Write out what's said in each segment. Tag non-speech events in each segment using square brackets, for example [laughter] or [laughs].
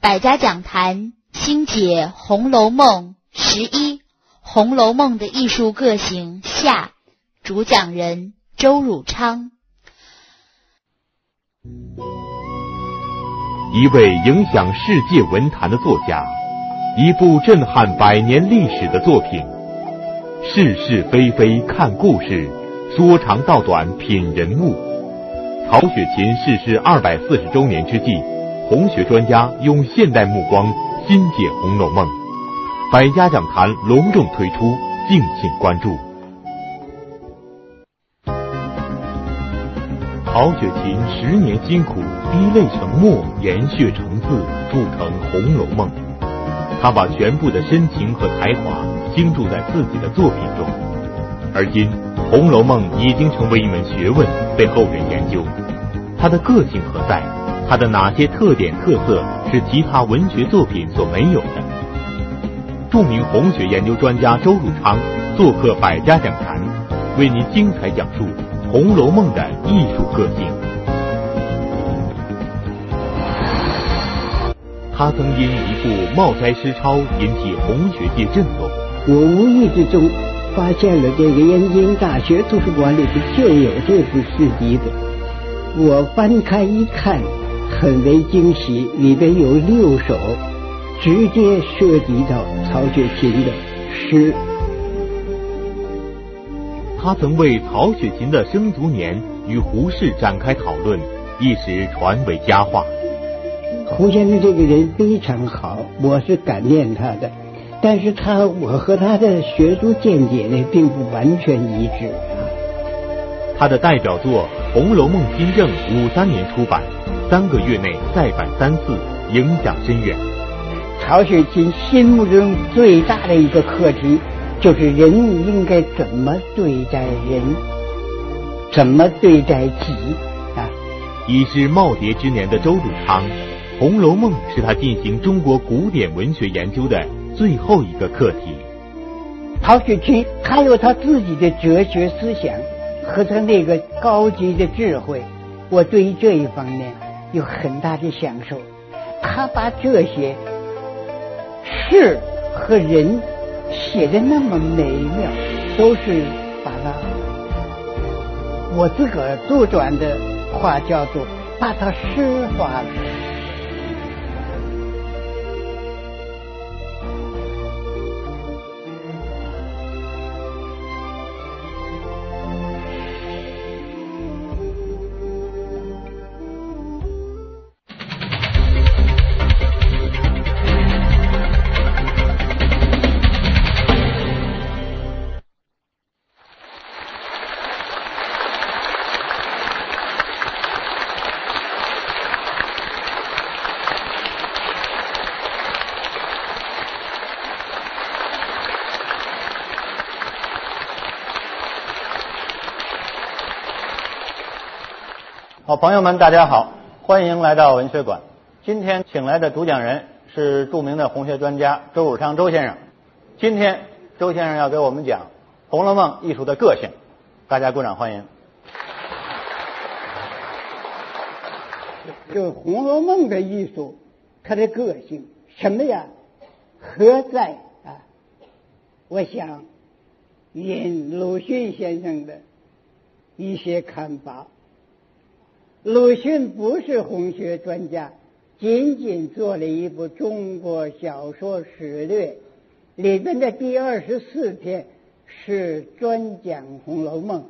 百家讲坛新解《红楼梦》十一，《红楼梦》的艺术个性下，主讲人周汝昌。一位影响世界文坛的作家，一部震撼百年历史的作品。是是非非看故事，说长道短品人物。曹雪芹逝世二百四十周年之际，红学专家用现代目光新解《红楼梦》，百家讲坛隆重推出，敬请关注。曹雪芹十年辛苦，滴泪成墨，研血成字，铸成《红楼梦》。他把全部的深情和才华倾注在自己的作品中，而今《红楼梦》已经成为一门学问，被后人研究。他的个性何在？它的哪些特点特色是其他文学作品所没有的？著名红学研究专家周汝昌做客百家讲坛，为您精彩讲述。《红楼梦》的艺术个性，他曾因一部《茂斋诗钞》引起红学界震动。我无意之中发现了这个燕京大学图书馆里头就有这部诗集的，我翻开一看，很为惊喜，里边有六首直接涉及到曹雪芹的诗。他曾为曹雪芹的生卒年与胡适展开讨论，一时传为佳话。胡先生这个人非常好，我是感念他的，但是他我和他的学术见解呢，并不完全一致。他的代表作《红楼梦新政》五三年出版，三个月内再版三次，影响深远。曹雪芹心目中最大的一个课题。就是人应该怎么对待人，怎么对待己啊？已是耄耋之年的周汝昌，《红楼梦》是他进行中国古典文学研究的最后一个课题。曹雪芹他有他自己的哲学思想和他那个高级的智慧，我对于这一方面有很大的享受。他把这些事和人。写的那么美妙，都是把它，我自个儿杜撰的话叫做把它诗化了。好，朋友们，大家好，欢迎来到文学馆。今天请来的主讲人是著名的红学专家周汝昌周先生。今天周先生要给我们讲《红楼梦》艺术的个性，大家鼓掌欢迎。就《红楼梦》的艺术，它的个性什么呀？何在啊？我想引鲁迅先生的一些看法。鲁迅不是红学专家，仅仅做了一部《中国小说史略》，里边的第二十四篇是专讲《红楼梦》，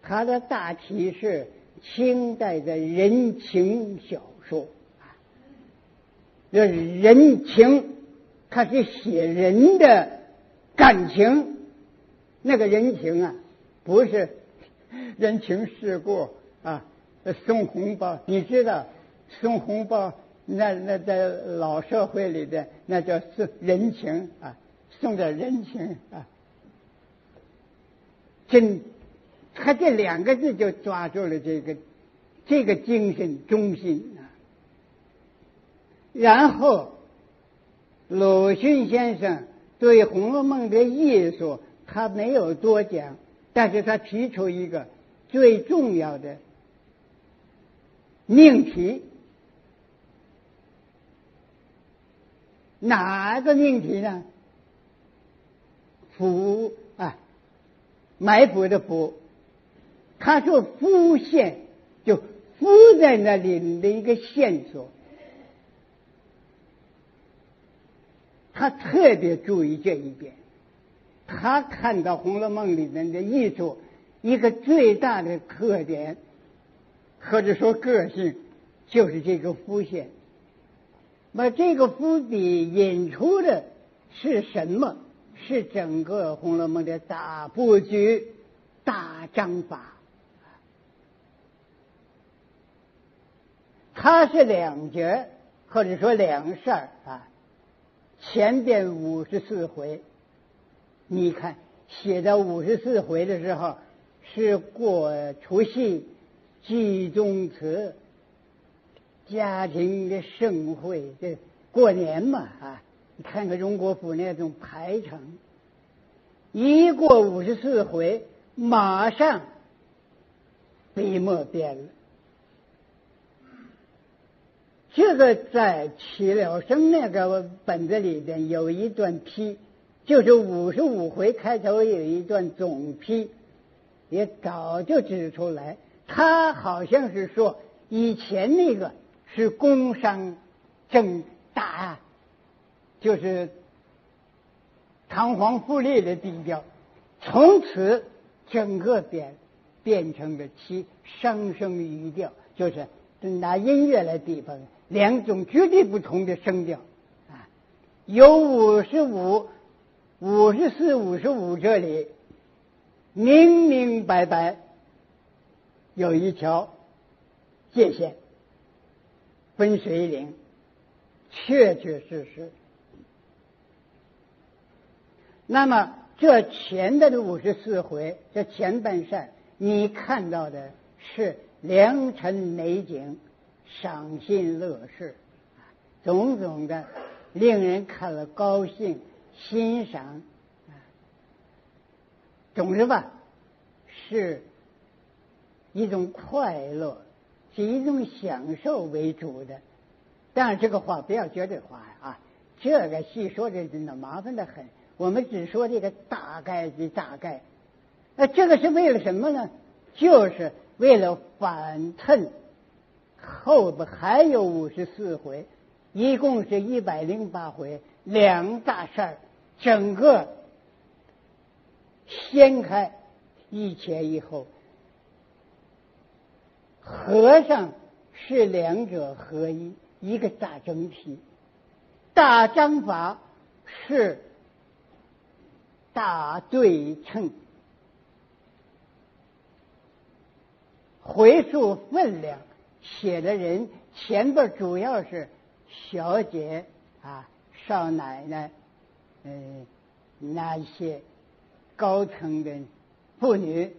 它的大体是清代的人情小说，这人情，它是写人的感情，那个人情啊，不是人情世故啊。送红包，你知道送红包，那那在老社会里的那叫送人情啊，送点人情啊。真，他这两个字就抓住了这个这个精神中心啊。然后，鲁迅先生对《红楼梦》的艺术他没有多讲，但是他提出一个最重要的。命题哪个命题呢？伏啊，埋伏的伏。他说伏线就伏在那里的一个线索。他特别注意这一点。他看到《红楼梦》里面的艺术一个最大的特点，或者说个性，就是这个伏线。那这个伏笔引出的是什么？是整个《红楼梦》的大布局、大章法。它是两节，或者说两事儿啊。前边五十四回，你看写到五十四回的时候，是过除夕、祭宗祠。家庭的盛会，这过年嘛啊！你看看荣国府那种排场，一过五十四回，马上笔墨变了。这个在齐了生那个本子里边有一段批，就是五十五回开头有一段总批，也早就指出来，他好像是说以前那个。是工商正大，就是堂皇富丽的地调，从此整个变变成了其声声语调，就是拿音乐来比方，两种绝对不同的声调啊，有五十五、五十四、五十五这里明明白白有一条界限。分水岭，确确实实。那么这前的这五十四回，这前半扇，你看到的是良辰美景、赏心乐事，种种的令人看了高兴、欣赏，总之吧，是一种快乐。是一种享受为主的，当然这个话不要绝对化啊，这个细说的真的麻烦的很。我们只说这个大概的大概，那这个是为了什么呢？就是为了反衬后边还有五十四回，一共是一百零八回，两大事儿，整个掀开一前一后。和尚是两者合一，一个大整体。大章法是大对称，回数分量写的人前边主要是小姐啊、少奶奶，嗯，那些高层的妇女，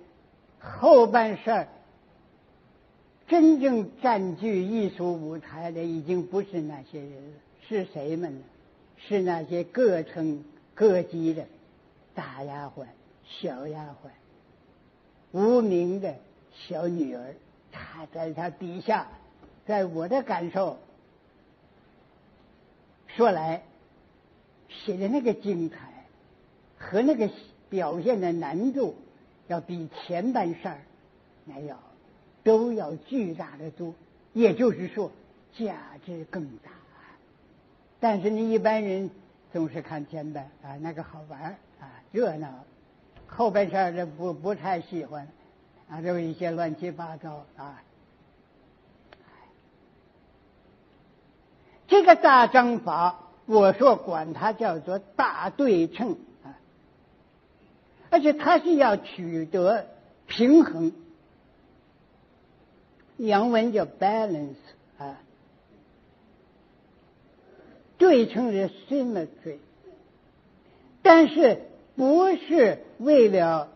后半事真正占据艺术舞台的，已经不是那些人了，是谁们呢？是那些各层各级的大丫鬟、小丫鬟、无名的小女儿。她在她底下，在我的感受说来，写的那个精彩和那个表现的难度，要比前半事儿那要。都要巨大的多，也就是说价值更大。但是你一般人总是看前边啊，那个好玩啊，热闹，后半事儿不不太喜欢啊，都一些乱七八糟啊。这个大章法，我说管它叫做大对称啊，而且它是要取得平衡。洋文叫 balance 啊，对称的 symmetry，但是不是为了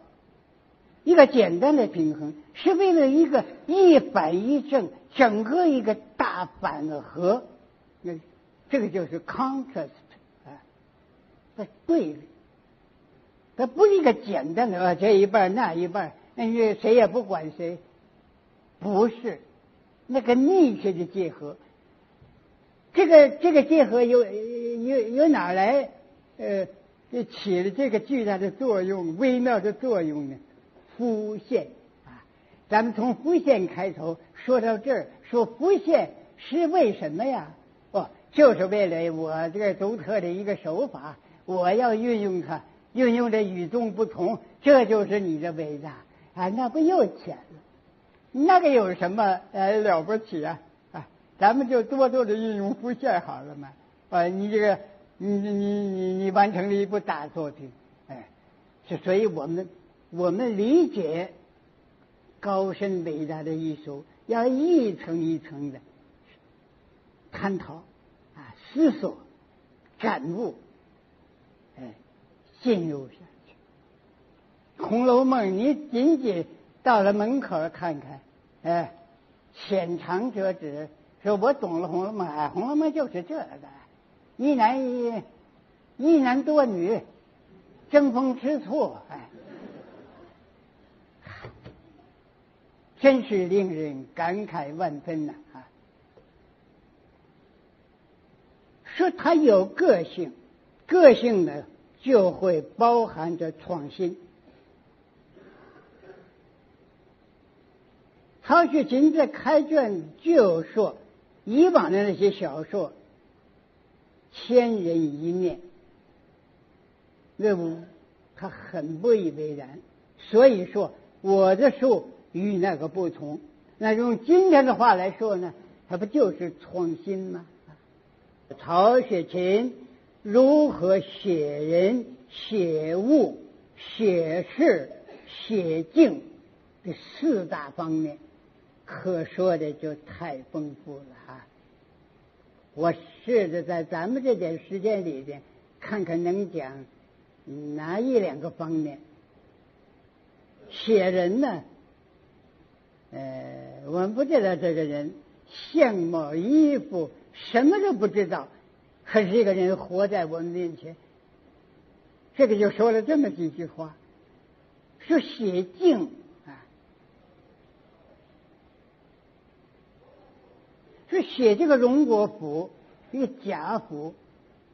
一个简单的平衡，是为了一个一反一正，整个一个大反和，那这个就是 contrast 啊，在对，它不是一个简单的啊这一半那一半，那谁也不管谁。不是，那个密切的结合，这个这个结合有由由哪来呃起了这个巨大的作用、微妙的作用呢？浮现啊，咱们从浮现开头说到这儿，说浮现是为什么呀？哦，就是为了我这个独特的一个手法，我要运用它，运用的与众不同，这就是你的伟大啊！那不又浅了？那个有什么呃了不起啊？啊，咱们就多多的运用浮现好了嘛。啊，你这个，你你你你完成了一部大作品，哎，是所以我们我们理解高深伟大的艺术，要一层一层的探讨啊，思索、感悟，哎，进入下去。《红楼梦》，你仅仅到了门口看看，哎，浅尝辄止，说我懂了《红楼梦》，哎，《红楼梦》就是这个。一男一一男多女，争风吃醋，哎，真是令人感慨万分呐！啊，说他有个性，个性呢就会包含着创新。曹雪芹在开卷就说，以往的那些小说。千人一面，那不，他很不以为然。所以说，我的书与那个不同。那用今天的话来说呢，它不就是创新吗？曹雪芹如何写人、写物、写事、写境这四大方面，可说的就太丰富了啊！我试着在咱们这点时间里边，看看能讲哪一两个方面。写人呢，呃，我们不知道这个人相貌、衣服，什么都不知道，可是这个人活在我们面前。这个就说了这么几句话，说写静啊，说写这个荣国府。这个贾府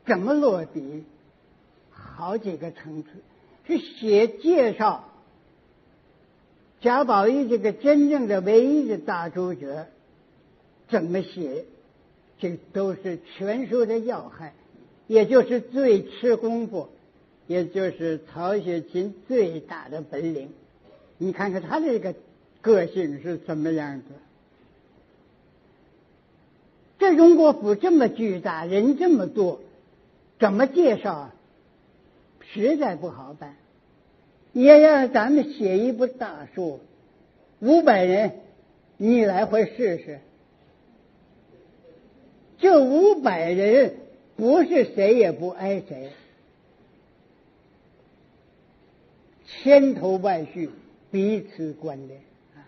怎么落笔？好几个层次，是写介绍贾宝玉这个真正的唯一的大主角，怎么写？这都是全书的要害，也就是最吃功夫，也就是曹雪芹最大的本领。你看看他这个个性是什么样子？这荣国府这么巨大，人这么多，怎么介绍啊？实在不好办。也让咱们写一部大书，五百人，你来回试试。这五百人不是谁也不挨谁，千头万绪，彼此关联啊，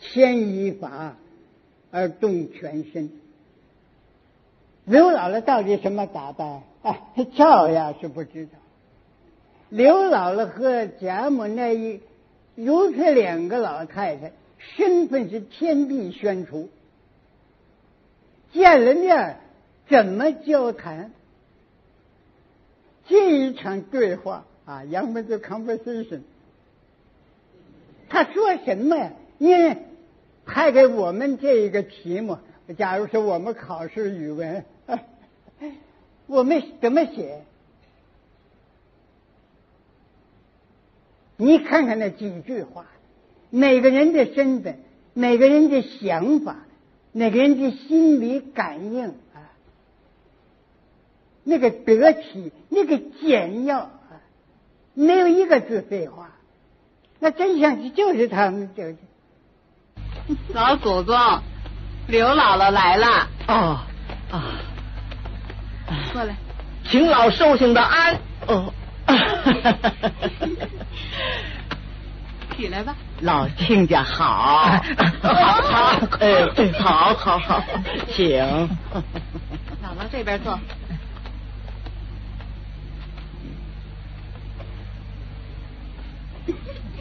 牵一发。而动全身。刘姥姥到底什么打扮？哎，照样是不知道。刘姥姥和贾母那一如此两个老太太，身份是天地悬殊。见了面怎么交谈？这一场对话啊，杨门的 conversation，他说什么呀？因为。派给我们这一个题目，假如说我们考试语文，我们怎么写？你看看那几句话，每个人的身份，每个人的想法，每个人的心理感应啊，那个得体，那个简要啊，没有一个字废话，那真相就是他们这。[laughs] 老祖宗，刘姥姥来了。哦啊，过来，请老寿星的安。哦，起来吧。老亲家好，[laughs] 好，好，哎，好好好，请。姥姥这边坐。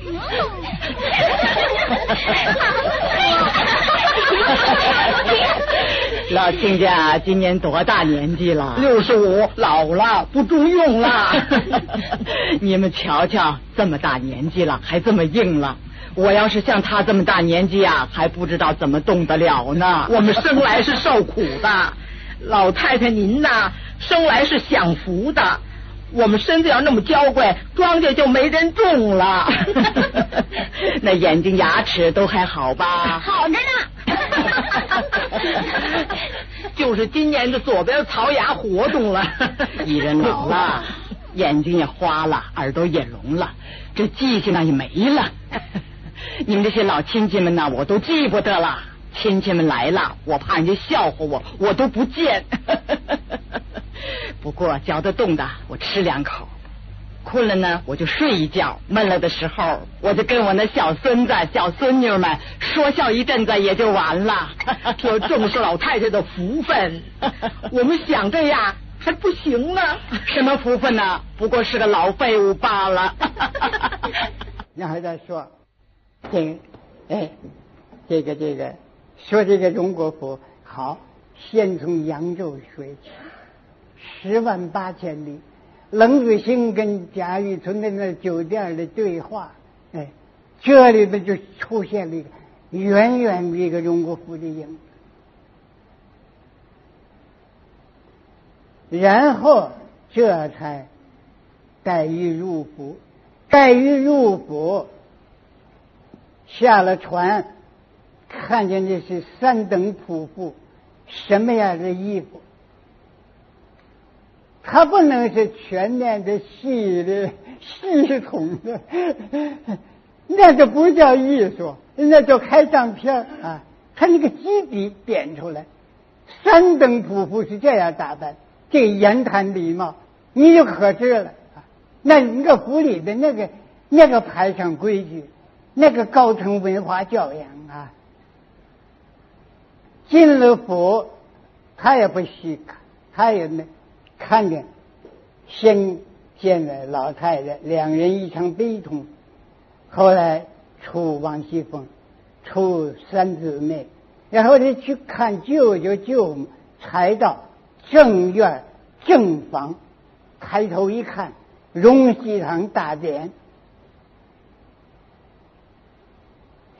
[laughs] 老亲家今年多大年纪了？六十五，老了，不中用了。[laughs] 你们瞧瞧，这么大年纪了，还这么硬了。我要是像他这么大年纪啊，还不知道怎么动得了呢。我们生来是受苦的，老太太您呐，生来是享福的。我们身子要那么娇贵，庄稼就没人种了。[laughs] [laughs] 那眼睛牙齿都还好吧？好着呢。[laughs] 就是今年的左边槽牙活动了。一人老了，眼睛也花了，耳朵也聋了，这记性呢也没了。你们这些老亲戚们呢，我都记不得了。亲戚们来了，我怕人家笑话我，我都不见。不过嚼得动的，我吃两口；困了呢，我就睡一觉；闷了的时候，我就跟我那小孙子、小孙女们说笑一阵子，也就完了。[laughs] 我重视老太太的福分，[laughs] 我们想这样还不行呢。什么福分呢？不过是个老废物罢了。然后再说，这个，哎，这个这个，说这个荣国府好，先从扬州说起。十万八千里，冷子兴跟贾雨村的那酒店的对话，哎，这里边就出现了一个远远的一个荣国府的影，然后这才黛玉入府，黛玉入府，下了船，看见的是三等仆妇，什么样的衣服？他不能是全面的、细的、系统的，[laughs] 那就不叫艺术，那叫开相片啊！他那个基底点出来，三等仆妇是这样打扮，这言谈礼貌，你就可知了啊！那一个府里的那个那个排场规矩，那个高层文化教养啊，进了府，他也不稀罕，他也没。看见，先见了老太太，两人一场悲痛。后来出王熙凤，出三姊妹，然后呢去看舅舅舅母，才到正院正房。抬头一看，荣禧堂大典，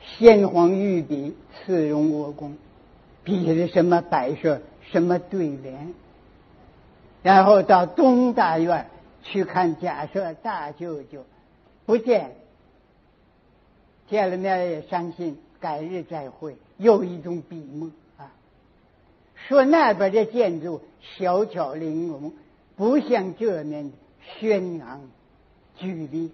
先皇御笔赐荣国公，笔的什么摆设，什么对联。然后到东大院去看假设大舅舅，不见，见了面也伤心，改日再会，又一种笔墨啊。说那边的建筑小巧玲珑，不像这面轩昂巨丽，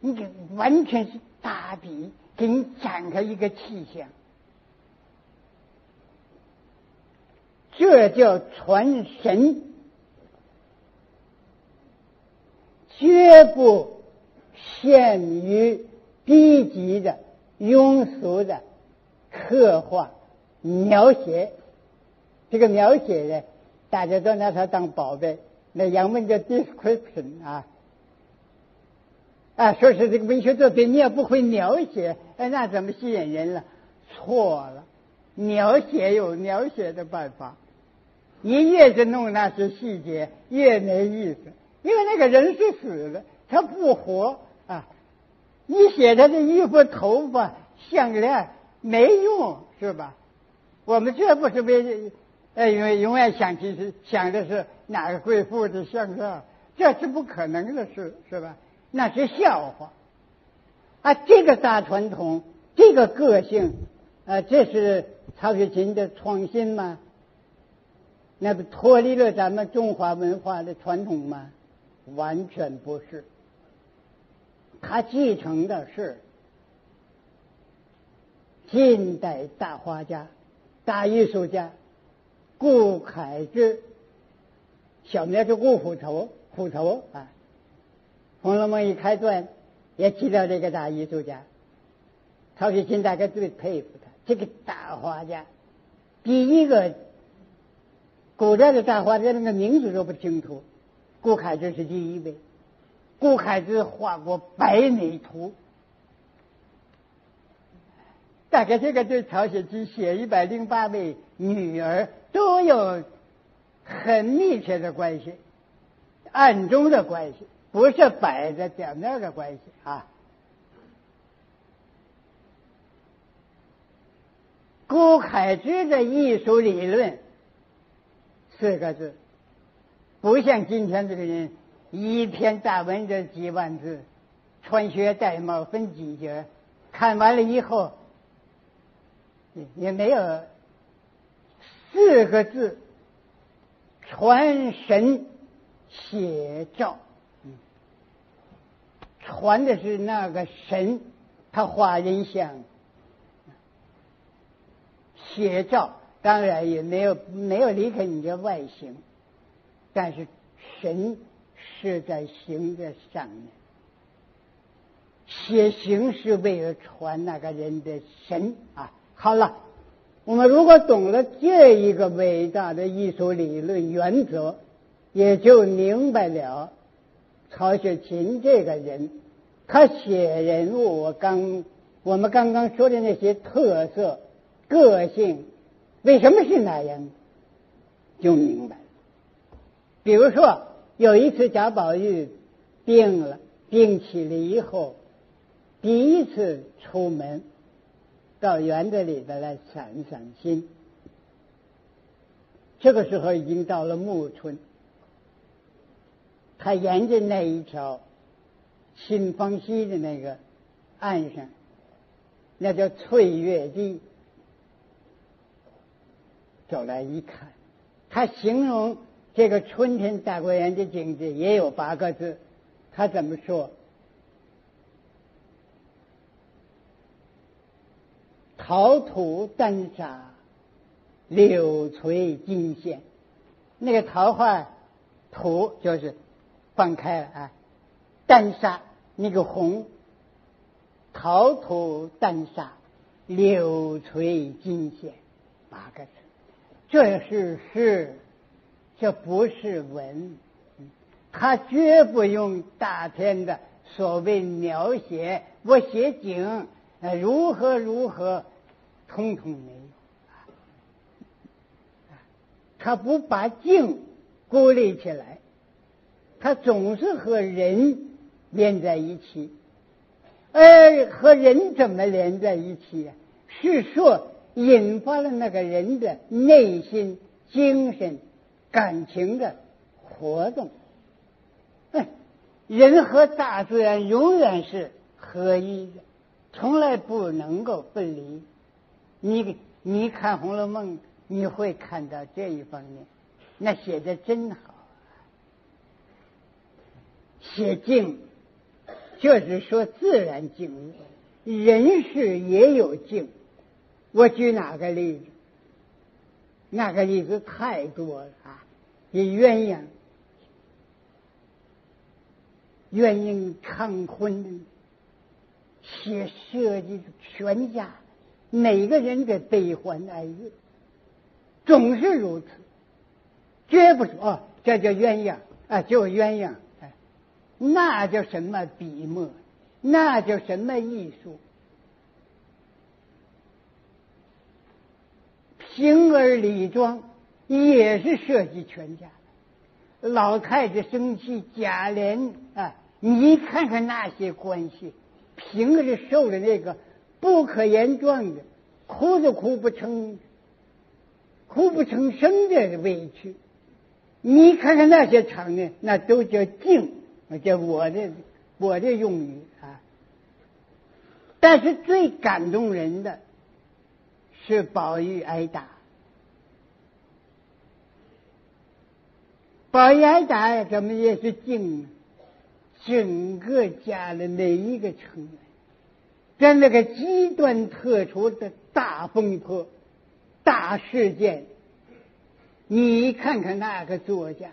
你这完全是大笔给你展开一个气象，这叫传神。绝不限于低级的、庸俗的刻画描写。这个描写呢，大家都拿它当宝贝。那洋文叫 description 啊，啊，说是这个文学作品，你也不会描写，哎，那怎么吸引人了？错了，描写有描写的办法。你越是弄那些细节，越没意思。因为那个人是死的，他不活啊！你写他的衣服、头发、项链没用，是吧？我们这不是为，呃，因为永远想起是想的是哪个贵妇的项链，这是不可能的事，是吧？那是笑话啊！这个大传统，这个个性，啊，这是曹雪芹的创新吗？那不脱离了咱们中华文化的传统吗？完全不是，他继承的是近代大画家、大艺术家顾恺之，小名叫顾虎头，虎头啊，《红楼梦》一开端也提到这个大艺术家，曹雪芹大概最佩服他，这个大画家，第一个古代的大画家，那个名字都不清楚。顾恺之是第一位，顾恺之画过《百美图》，大概这个对曹雪芹写一百零八位女儿都有很密切的关系，暗中的关系，不是摆在表面的关系啊。顾恺之的艺术理论四个字，不像今天这个人一篇大文这几万字，穿靴戴帽分几节，看完了以后也没有四个字传神写照，传的是那个神，他画人像。写照当然也没有没有离开你的外形，但是神是在形的上面，写形是为了传那个人的神啊。好了，我们如果懂了这一个伟大的艺术理论原则，也就明白了曹雪芹这个人，他写人物，我刚我们刚刚说的那些特色。个性为什么是那样，就明白了。比如说，有一次贾宝玉病了，病起了以后，第一次出门到园子里边来散散心。这个时候已经到了暮春，他沿着那一条沁芳溪的那个岸上，那叫翠月堤。走来一看，他形容这个春天大观园的景致也有八个字，他怎么说？桃土丹砂，柳垂金线。那个桃花土就是放开了啊，丹砂那个红，桃土丹砂，柳垂金线，八个字。这是诗，这不是文，他绝不用大片的所谓描写。我写景，如何如何，通通没有。他不把景孤立起来，他总是和人连在一起。呃和人怎么连在一起呀？是说。引发了那个人的内心、精神、感情的活动。哎，人和大自然永远是合一的，从来不能够分离。你你看《红楼梦》，你会看到这一方面，那写的真好。写静，就是说自然静，人是也有静。我举哪个例子？那个例子太多了啊！鸳鸯，鸳鸯成婚，写设计全家每个人的悲欢哀乐，总是如此，绝不说哦这叫鸳鸯啊，就鸳鸯，哎，那叫什么笔墨？那叫什么艺术？形儿礼庄也是涉及全家。老太太生气，贾琏啊，你看看那些关系，平日受的那个不可言状的，哭都哭不成，哭不成声的委屈。你看看那些场面，那都叫静，叫我的我的用语啊。但是最感动人的。是宝玉挨打，宝玉挨打怎么也是敬整个家的每一个成员，在那个极端特殊的大风波、大事件，你看看那个作家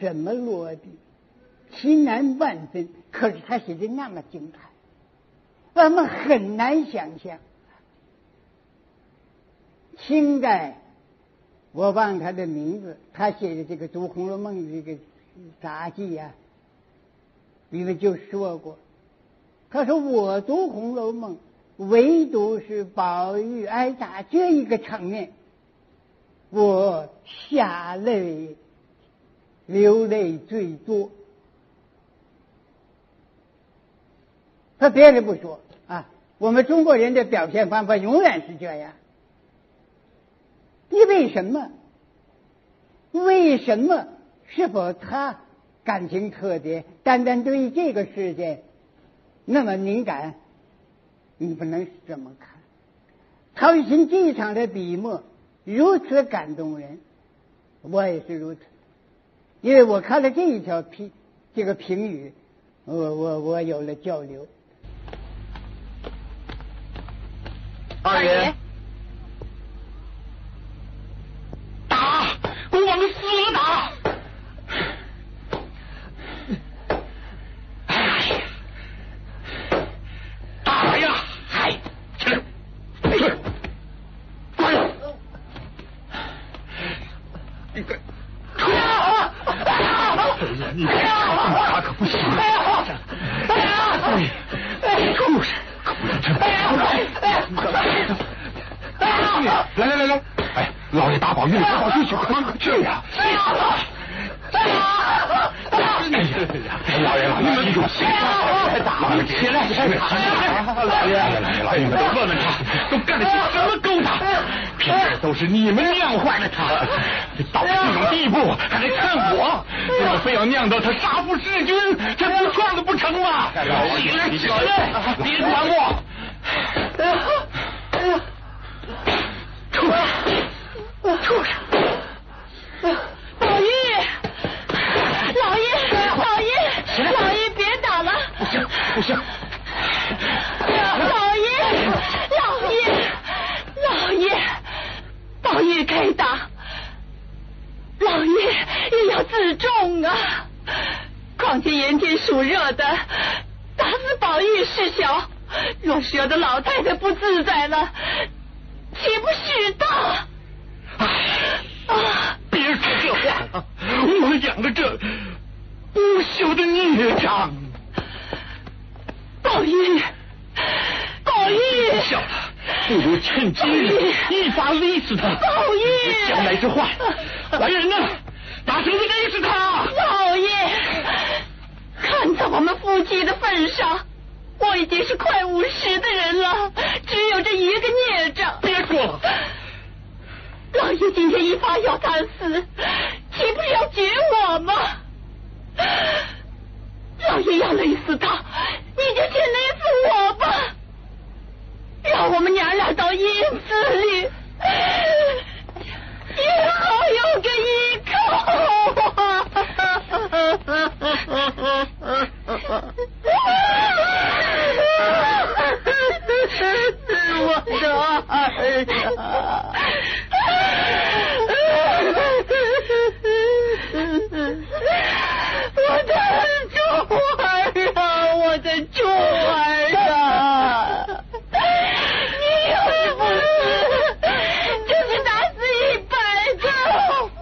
怎么落地，奇难万分。可是他写的那么精彩，我们很难想象。清代，我忘他的名字，他写的这个读《红楼梦》这个杂记呀，里面就说过，他说我读《红楼梦》唯独是宝玉挨打这一个场面，我下泪流泪最多。他别的不说啊，我们中国人的表现方法永远是这样。你为什么？为什么？是否他感情特别？单单对于这个事件那么敏感？你不能这么看。陶行这一场的笔墨如此感动人，我也是如此。因为我看了这一条评这个评语，我我我有了交流。二爷，打，给我往死了打！哎呀，打呀！嗨，起来，去，滚！你个，出来！哎呀，你他可不行！哎呀，哎呀，哎，畜生！可不能这么！来来来来，哎，老爷打宝玉，去，快快去呀！哎呀！哎呀！老爷，你们记住，别打了，起来，起来！老爷，老爷，你们都问问他，都干了些什么勾当？平日都是你们酿坏了他，到这种地步还来看我，你们非要酿到他杀父弑君，这不撞了不成吗？起来，起来，别管我！哎呀，哎呀！畜生！畜生！宝玉，老爷，老爷，老爷别打了！不行，不行！老爷，老爷，老爷，宝玉该打，老爷也要自重啊！况且炎天暑热的，打死宝玉事小，若是惹得老太太不自在了，岂不是大？啊！别说这话了，我养了这不朽的孽障。宝玉，宝玉，笑了，不如趁机一把勒死他。老爷，将来之患，来人呐，打绳子勒死他！老爷，看在我们夫妻的份上，我已经是快五十的人了，只有这一个孽障。别说了。老爷今天一发要他死，岂不是要绝我吗？老爷要勒死他，你就先勒死我吧，让我们娘俩到阴司里，也好有个依靠。我的儿啊，我的珠儿啊！你要不死，就是打死一百个，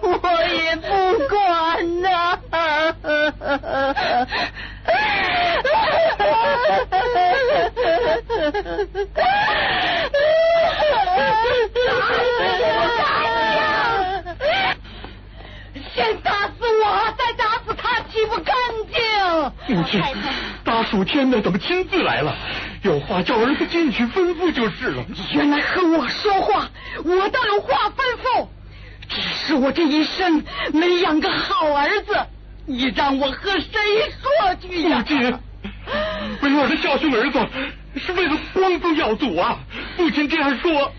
我也不管呐！先打死我，再打死他，岂不干净？母亲，大暑天的，怎么亲自来了？有话叫儿子进去吩咐就是了。你原来和我说话，我倒有话吩咐。只是我这一生没养个好儿子，你让我和谁说去呀？母亲，为我的孝顺儿子，是为了光宗耀祖啊！父亲这样说，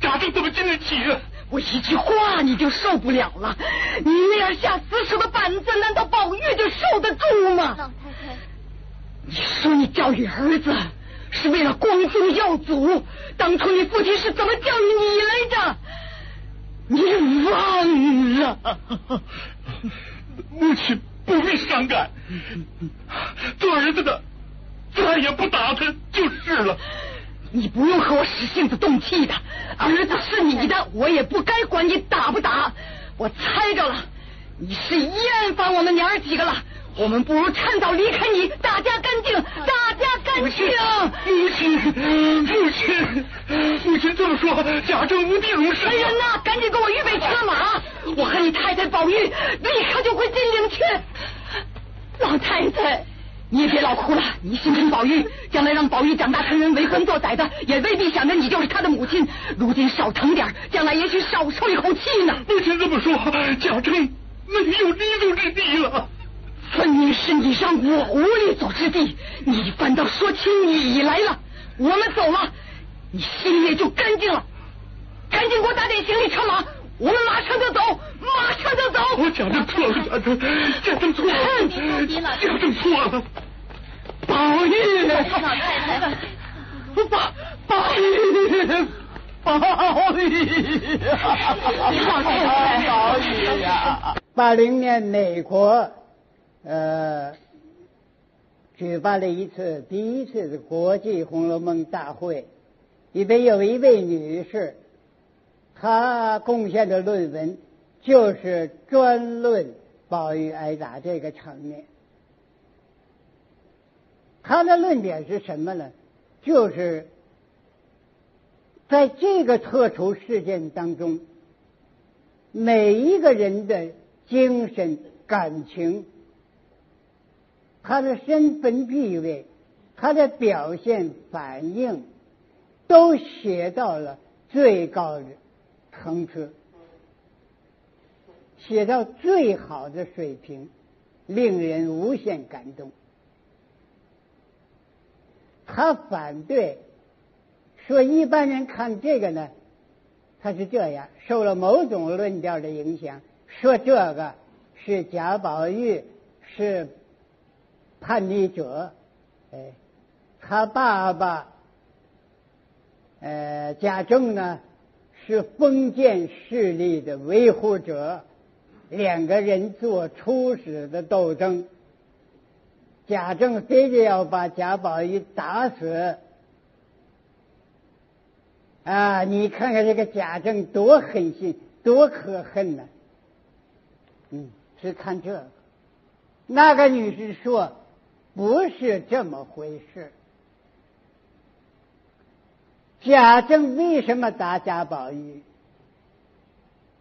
贾政怎么经得起？我一句话你就受不了了，你那样下死手的板子，难道宝玉就受得住吗？你说你教育儿子是为了光宗耀祖，当初你父亲是怎么教育你来着？你忘了？[laughs] 母亲不必伤感，做儿子的再也不打他就是了。你不用和我使性子动气的，儿子是你的，我也不该管你打不打。我猜着了，你是厌烦我们娘儿几个了。我们不如趁早离开你，大家干净，大家干。净。母亲，母亲，母亲这么说，贾政无地容身。来人呐，赶紧给我预备车马，我和你太太宝玉立刻就回金陵去。老太太。你也别老哭了，你心疼宝玉，将来让宝玉长大成人为官做宰的，也未必想着你就是他的母亲。如今少疼点，将来也许少受一口气呢。母亲这么说，贾政没有立足之地了。分明是你让我无立足之地，你反倒说起你来了。我们走了，你心也就干净了。赶紧给我打点行李车马，我们马上就走，马上就走。我讲的错了，贾政，贾政错了，讲的错了。宝玉，老太太，宝宝玉，宝玉，老太太，宝玉呀！八零年，美国呃举办了一次第一次的国际《红楼梦》大会，里边有一位女士，她贡献的论文就是专论宝玉挨打这个场面。他的论点是什么呢？就是在这个特殊事件当中，每一个人的精神、感情、他的身份地位、他的表现反应，都写到了最高的层次，写到最好的水平，令人无限感动。他反对说，一般人看这个呢，他是这样，受了某种论调的影响，说这个是贾宝玉是叛逆者，哎，他爸爸呃贾政呢是封建势力的维护者，两个人做初始的斗争。贾政非得要把贾宝玉打死啊！你看看这个贾政多狠心，多可恨呢！嗯，是看这个。那个女士说，不是这么回事。贾政为什么打贾宝玉？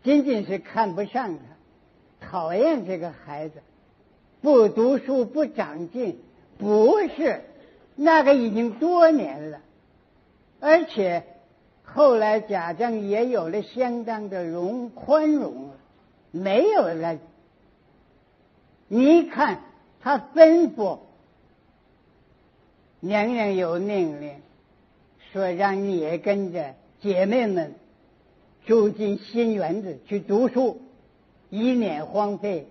仅仅是看不上他，讨厌这个孩子。不读书不长进，不是那个已经多年了，而且后来贾政也有了相当的容宽容了，没有了。你看他吩咐娘娘有命令，说让你也跟着姐妹们住进新园子去读书，以免荒废。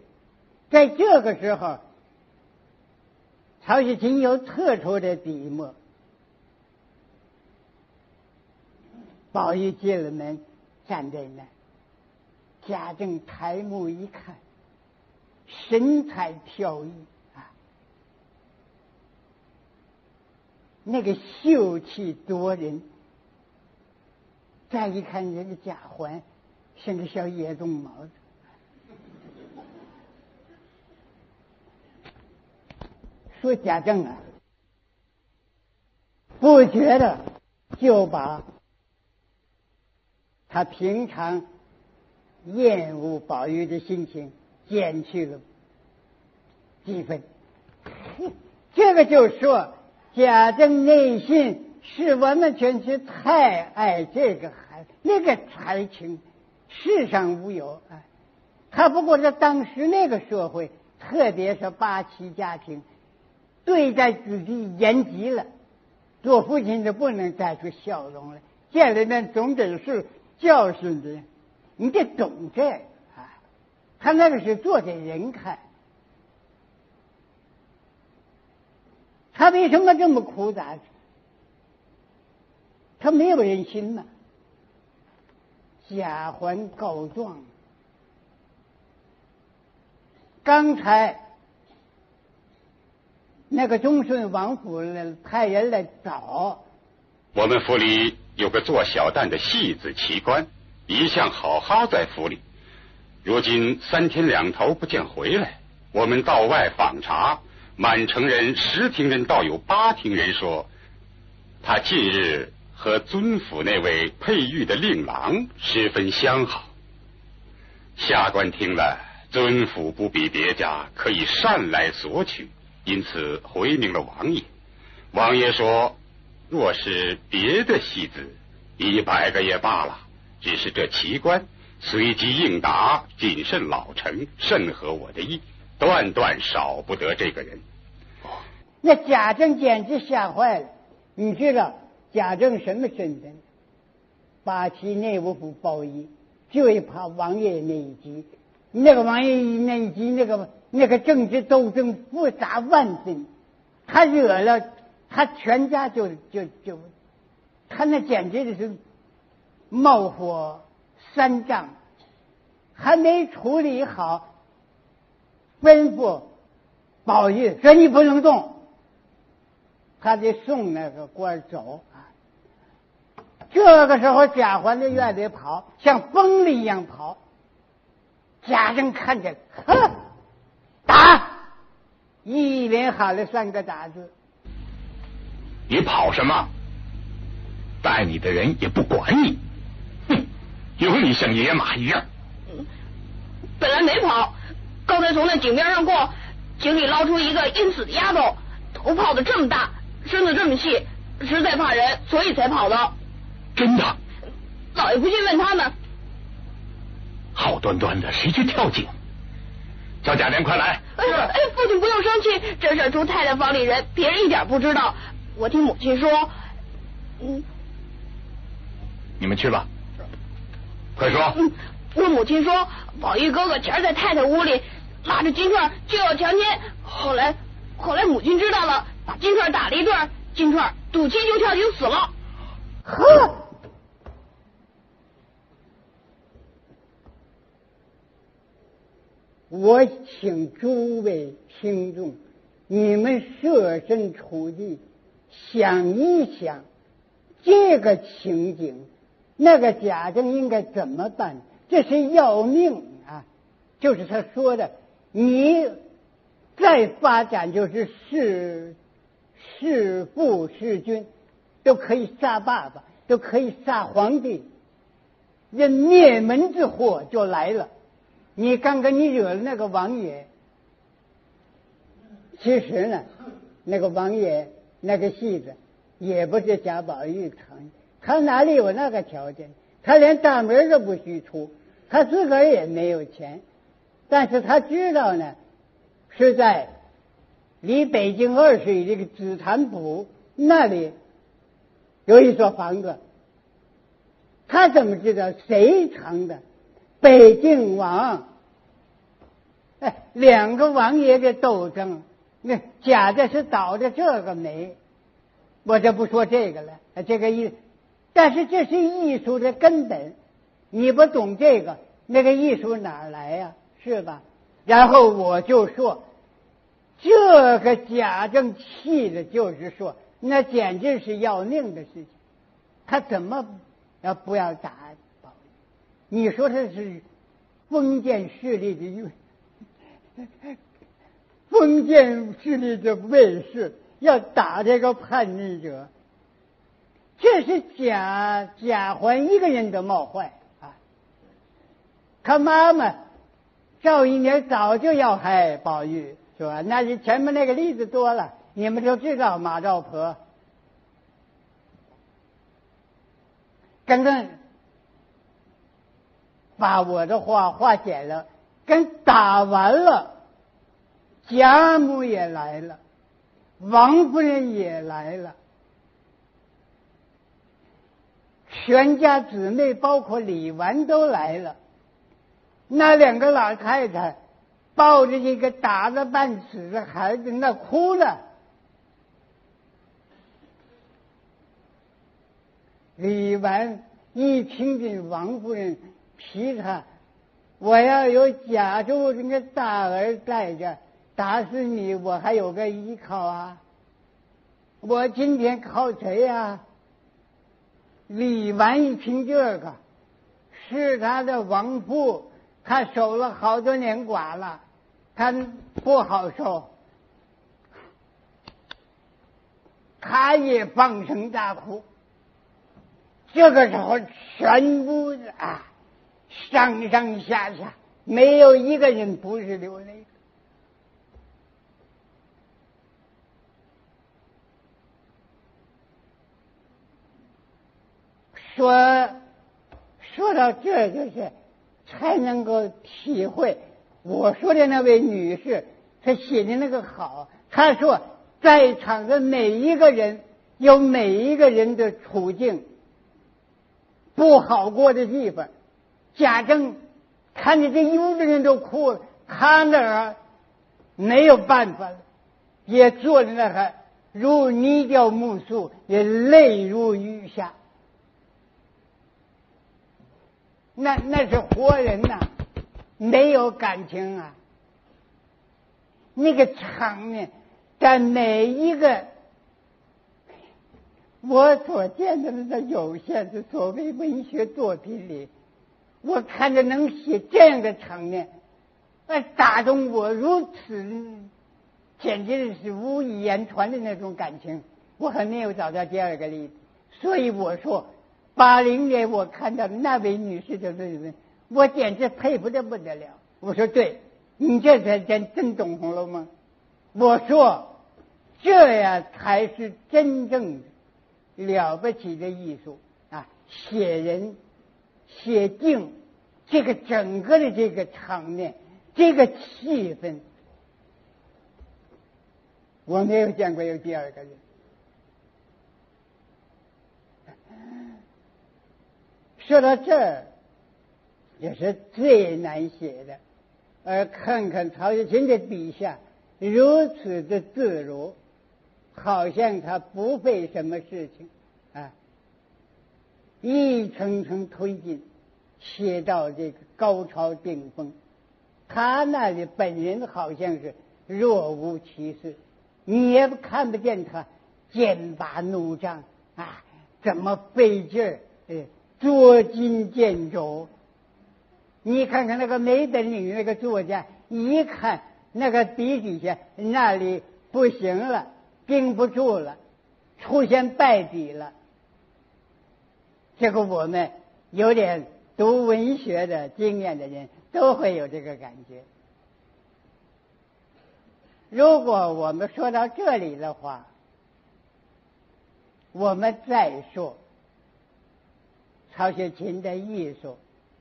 在这个时候，曹雪芹有特殊的笔墨。宝玉进了门，站在那，贾政抬目一看，神采飘逸啊，那个秀气夺人。再一看人家贾环，像个小野种毛子。说贾政啊，不觉得就把他平常厌恶宝玉的心情减去了几分。这个就说贾政内心是完完全全太爱这个孩子，那个才情世上无有啊。他不过是当时那个社会，特别是八旗家庭。对待自己严极了，做父亲的不能带出笑容来，见了面总得是教训的，你得懂这个啊。他那个是做给人看，他为什么这么苦咋？他没有人心呐。贾环告状，刚才。那个忠顺王府呢，派人来找。我们府里有个做小旦的戏子奇官，一向好好在府里，如今三天两头不见回来。我们到外访查，满城人十听人倒有八听人说，他近日和尊府那位佩玉的令郎十分相好。下官听了，尊府不比别家，可以善来索取，因此回明了王爷。王爷说，若是别的戏子，一百个也罢了。只是这奇官随机应答，谨慎老成，甚合我的意，断断少不得这个人。那贾政简直吓坏了。你知道贾政什么身份？八旗内务府包衣，就一怕王爷那一级。那个王爷那一级，那个那个政治斗争复杂万分，他惹了他全家就就就，他那简直就是冒火三丈，还没处理好，吩咐宝玉说你不能动。他得送那个官走啊！这个时候，贾环在院里跑，像疯了一样跑。贾政看见，哼，打！一连喊了三个打字。你跑什么？带你的人也不管你。哼，有你像野马一样。本来没跑，刚才从那井边上过，井里捞出一个阴死的丫头，头泡的这么大。身子这么细，实在怕人，所以才跑的。真的？老爷不信问他们。好端端的，谁去跳井？叫贾琏快来。哎哎，父亲不用生气，这事出太太房里人，别人一点不知道。我听母亲说，嗯，你们去吧。快说。嗯，我母亲说，宝玉哥哥前在太太屋里拉着金钏就要强奸，后来后来母亲知道了。把金钏打了一顿，金钏赌气就跳井死了。呵，我请诸位听众，你们设身处地想一想，这个情景，那个贾政应该怎么办？这是要命啊！就是他说的，你再发展就是是。弑父弑君，都可以杀爸爸，都可以杀皇帝，这灭门之祸就来了。你刚刚你惹了那个王爷，其实呢，那个王爷那个戏子也不是贾宝玉成，他哪里有那个条件？他连大门都不许出，他自个儿也没有钱，但是他知道呢，是在。离北京二十里这个紫檀堡那里有一所房子，他怎么知道谁藏的？北京王，哎，两个王爷的斗争，那假的是倒的这个霉，我就不说这个了。这个艺，但是这是艺术的根本，你不懂这个，那个艺术哪来呀？是吧？然后我就说。这个贾政气的，就是说，那简直是要命的事情。他怎么要不要打宝玉？你说他是封建势力的封建势力的卫士，要打这个叛逆者，这是贾贾环一个人的冒坏啊！他妈妈赵姨娘早就要害宝玉。是吧？那你前面那个例子多了，你们就知道马兆婆，刚刚把我的话化解了，跟打完了，贾母也来了，王夫人也来了，全家姊妹包括李纨都来了，那两个老太太。抱着一个打了半死的孩子，那哭了。李纨一听见王夫人批他，我要有贾珠这个大儿在着，打死你我还有个依靠啊！我今天靠谁呀？李纨一听这个，是他的亡父，他守了好多年寡了。他不好受，他也放声大哭。这个时候，全屋子啊，上上下下没有一个人不是流泪。说说到这就是才能够体会我说的那位女士，她写的那个好。她说，在场的每一个人有每一个人的处境不好过的地方。贾政看见这一屋子人都哭了，他那儿没有办法了，也坐在那儿如泥雕木塑，也泪如雨下。那那是活人呐，没有感情啊。那个场面，在每一个我所见的那有限的所谓文学作品里，我看着能写这样的场面，那打动我如此，简直是无以言传的那种感情。我还没有找到第二个例子，所以我说。八零年我看到那位女士的论文，我简直佩服的不得了。我说：“对，你这才真真懂《红楼梦》。”我说：“这样才是真正了不起的艺术啊！写人、写景，这个整个的这个场面、这个气氛，我没有见过有第二个人。”说到这儿，也是最难写的。而看看曹雪芹的笔下如此的自如，好像他不费什么事情啊，一层层推进，写到这个高潮顶峰。他那里本人好像是若无其事，你也看不见他剑拔弩张啊，怎么费劲儿？哎。捉襟见肘，你看看那个没本领那个作家，一看那个笔底下那里不行了，盯不住了，出现败笔了。这个我们有点读文学的经验的人都会有这个感觉。如果我们说到这里的话，我们再说。曹雪芹的艺术，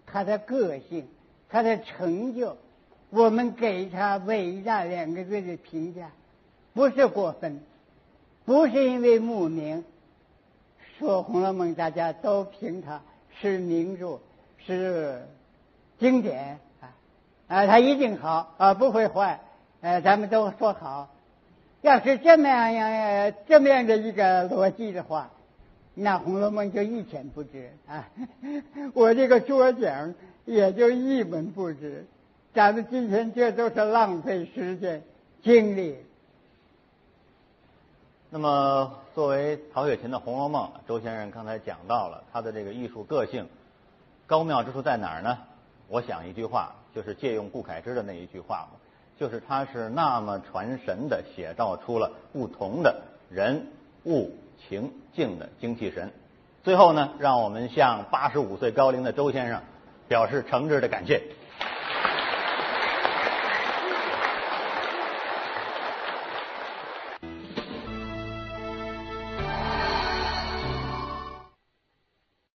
他的个性，他的成就，我们给他伟大两个字的评价，不是过分，不是因为慕名。说《红楼梦》，大家都评它是名著，是经典啊啊，它一定好啊，不会坏，呃，咱们都说好。要是这么样这么样的一个逻辑的话。那《红楼梦》就一钱不值啊！我这个桌讲也就一文不值。咱们今天这都是浪费时间精力。那么，作为曹雪芹的《红楼梦》，周先生刚才讲到了他的这个艺术个性高妙之处在哪儿呢？我想一句话，就是借用顾恺之的那一句话嘛，就是他是那么传神的写照出了不同的人物。情境的精气神，最后呢，让我们向八十五岁高龄的周先生表示诚挚的感谢。